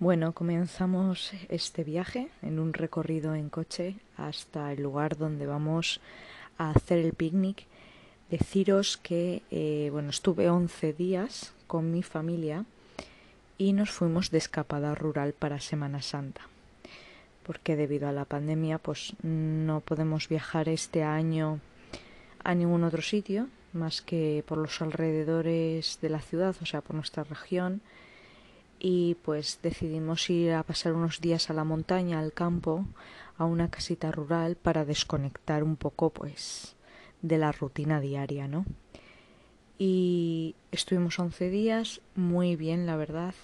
Bueno, comenzamos este viaje en un recorrido en coche hasta el lugar donde vamos a hacer el picnic. Deciros que, eh, bueno, estuve 11 días con mi familia y nos fuimos de escapada rural para Semana Santa. Porque debido a la pandemia, pues no podemos viajar este año a ningún otro sitio más que por los alrededores de la ciudad, o sea, por nuestra región. Y pues decidimos ir a pasar unos días a la montaña, al campo, a una casita rural para desconectar un poco, pues, de la rutina diaria, ¿no? Y estuvimos 11 días, muy bien, la verdad.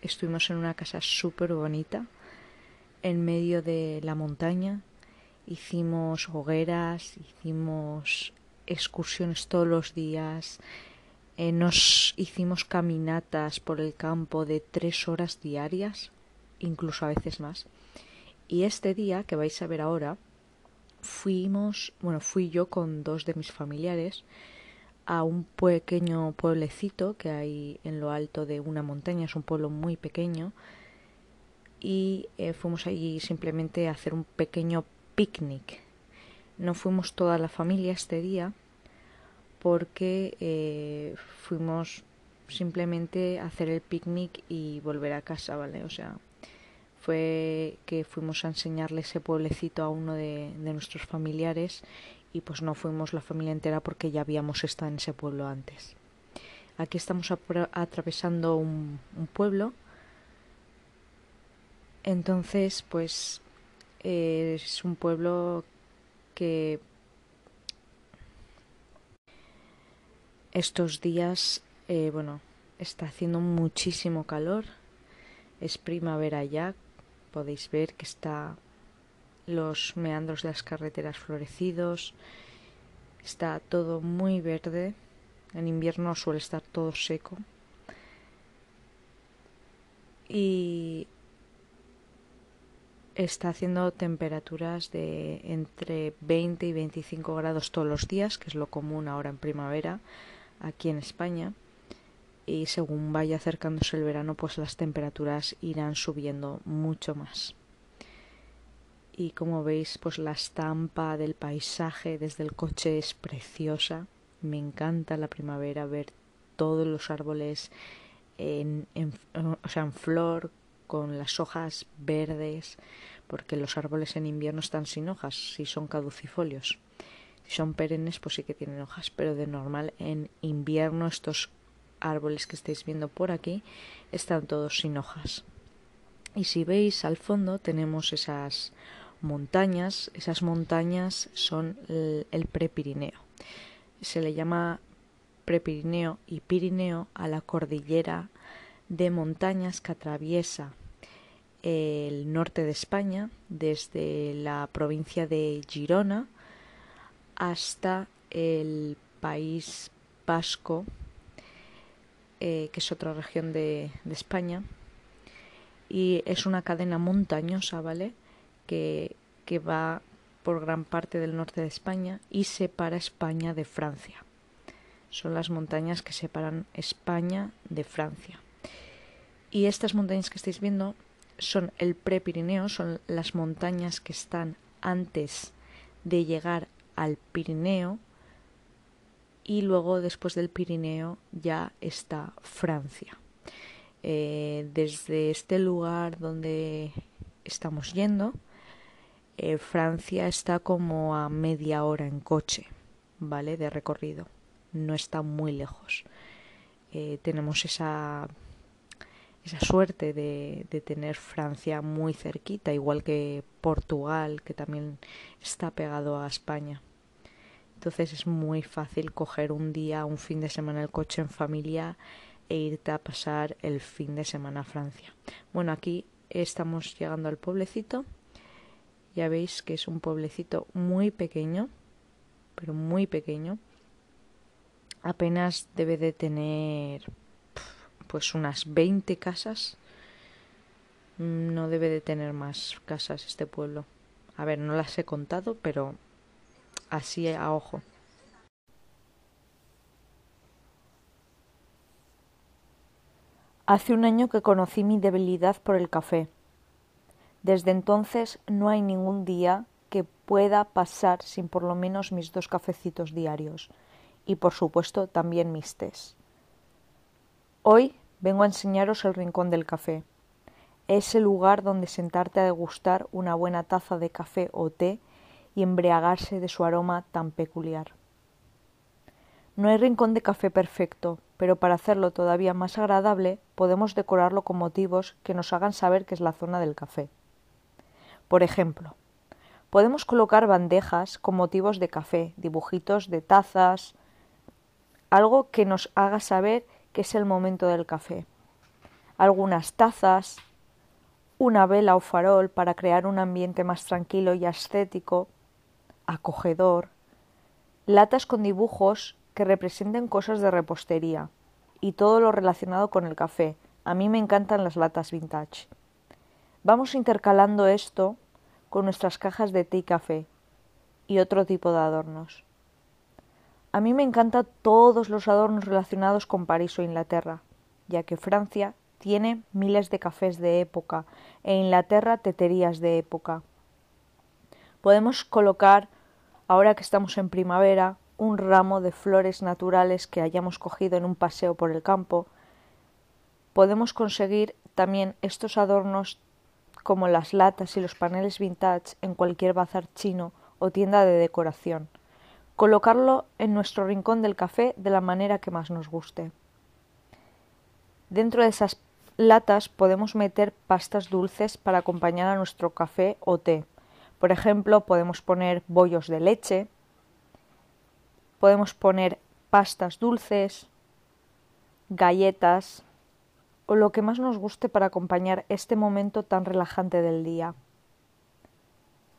Estuvimos en una casa súper bonita, en medio de la montaña. Hicimos hogueras, hicimos excursiones todos los días. Eh, nos hicimos caminatas por el campo de tres horas diarias, incluso a veces más. Y este día que vais a ver ahora, fuimos, bueno, fui yo con dos de mis familiares a un pequeño pueblecito que hay en lo alto de una montaña, es un pueblo muy pequeño, y eh, fuimos allí simplemente a hacer un pequeño picnic. No fuimos toda la familia este día porque eh, fuimos simplemente a hacer el picnic y volver a casa, ¿vale? O sea, fue que fuimos a enseñarle ese pueblecito a uno de, nuestros familiares y pues no fuimos la familia entera porque ya habíamos estado en ese pueblo antes. Aquí estamos atravesando un, un, pueblo. Entonces, pues eh, es un pueblo que estos días, eh, bueno, está haciendo muchísimo calor. Es primavera ya. Podéis ver que está los meandros de las carreteras florecidos. Está todo muy verde. En invierno suele estar todo seco. Y está haciendo temperaturas de entre 20 y 25 grados todos los días, que es lo común ahora en primavera aquí en España. Y según vaya acercándose el verano, pues las temperaturas irán subiendo mucho más y como veis pues la estampa del paisaje desde el coche es preciosa me encanta la primavera ver todos los árboles en, en, en flor con las hojas verdes porque los árboles en invierno están sin hojas si son caducifolios si son perennes pues sí que tienen hojas pero de normal en invierno estos árboles que estáis viendo por aquí están todos sin hojas y si veis al fondo tenemos esas montañas. Esas montañas son el, el prepirineo. Se le llama prepirineo y pirineo a la cordillera de montañas que atraviesa el norte de España, desde la provincia de Girona hasta el país vasco, eh, que es otra región de, de, España, y es una cadena montañosa, ¿vale? que, que va por gran parte del norte de España y separa España de Francia. Son las montañas que separan España de Francia. Y estas montañas que estáis viendo son el Prepirineo, son las montañas que están antes de llegar al Pirineo y luego después del Pirineo ya está Francia. Eh, desde este lugar donde estamos yendo, eh, Francia está como a media hora en coche, ¿vale? De recorrido. No está muy lejos. Eh, tenemos esa, esa suerte de, de tener Francia muy cerquita, igual que Portugal, que también está pegado a España. Entonces es muy fácil coger un día, un fin de semana el coche en familia e irte a pasar el fin de semana a Francia. Bueno, aquí estamos llegando al pueblecito ya veis que es un pueblecito muy pequeño, pero muy pequeño. Apenas debe de tener pues unas 20 casas. No debe de tener más casas este pueblo. A ver, no las he contado, pero así a ojo. Hace un año que conocí mi debilidad por el café. Desde entonces no hay ningún día que pueda pasar sin por lo menos mis dos cafecitos diarios y por supuesto también mis tés. Hoy vengo a enseñaros el rincón del café. Es el lugar donde sentarte a degustar una buena taza de café o té y embriagarse de su aroma tan peculiar. No hay rincón de café perfecto, pero para hacerlo todavía más agradable podemos decorarlo con motivos que nos hagan saber que es la zona del café. Por ejemplo, podemos colocar bandejas con motivos de café, dibujitos de tazas, algo que nos haga saber que es el momento del café. Algunas tazas, una vela o farol para crear un ambiente más tranquilo y estético, acogedor, latas con dibujos que representen cosas de repostería y todo lo relacionado con el café. A mí me encantan las latas vintage. Vamos intercalando esto con nuestras cajas de té y café y otro tipo de adornos. A mí me encantan todos los adornos relacionados con París o Inglaterra, ya que Francia tiene miles de cafés de época e Inglaterra teterías de época. Podemos colocar, ahora que estamos en primavera, un ramo de flores naturales que hayamos cogido en un paseo por el campo, podemos conseguir también estos adornos como las latas y los paneles vintage en cualquier bazar chino o tienda de decoración. Colocarlo en nuestro rincón del café de la manera que más nos guste. Dentro de esas latas podemos meter pastas dulces para acompañar a nuestro café o té. Por ejemplo, podemos poner bollos de leche, podemos poner pastas dulces, galletas o lo que más nos guste para acompañar este momento tan relajante del día.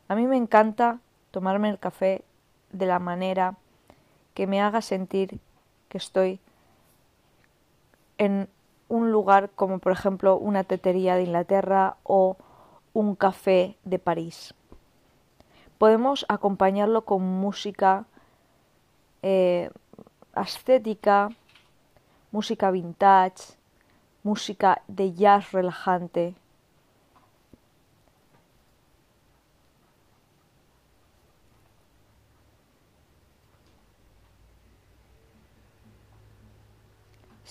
A mí me encanta tomarme el café de la manera que me haga sentir que estoy en un lugar como por ejemplo una tetería de Inglaterra o un café de París. Podemos acompañarlo con música eh, estética, música vintage, música de jazz relajante.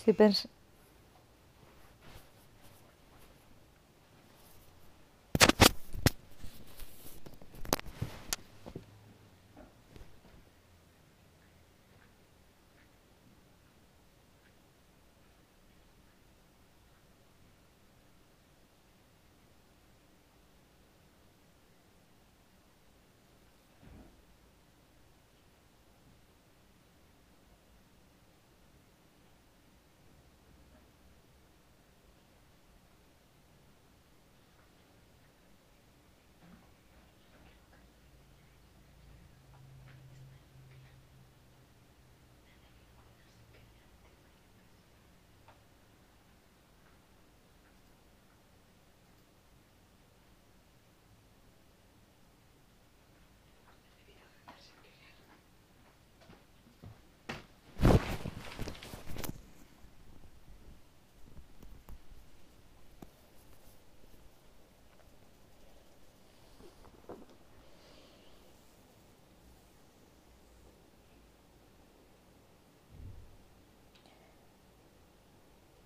Estoy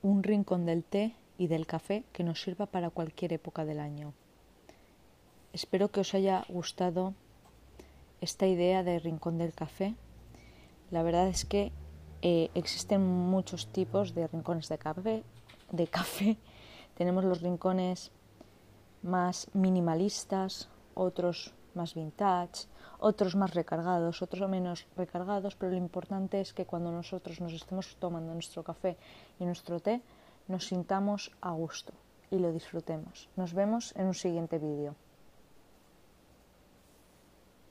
un rincón del té y del café que nos sirva para cualquier época del año. Espero que os haya gustado esta idea de rincón del café. La verdad es que eh, existen muchos tipos de rincones de café, de café. Tenemos los rincones más minimalistas, otros más vintage, otros más recargados, otros menos recargados, pero lo importante es que cuando nosotros nos estemos tomando nuestro café y nuestro té, nos sintamos a gusto y lo disfrutemos. Nos vemos en un siguiente vídeo.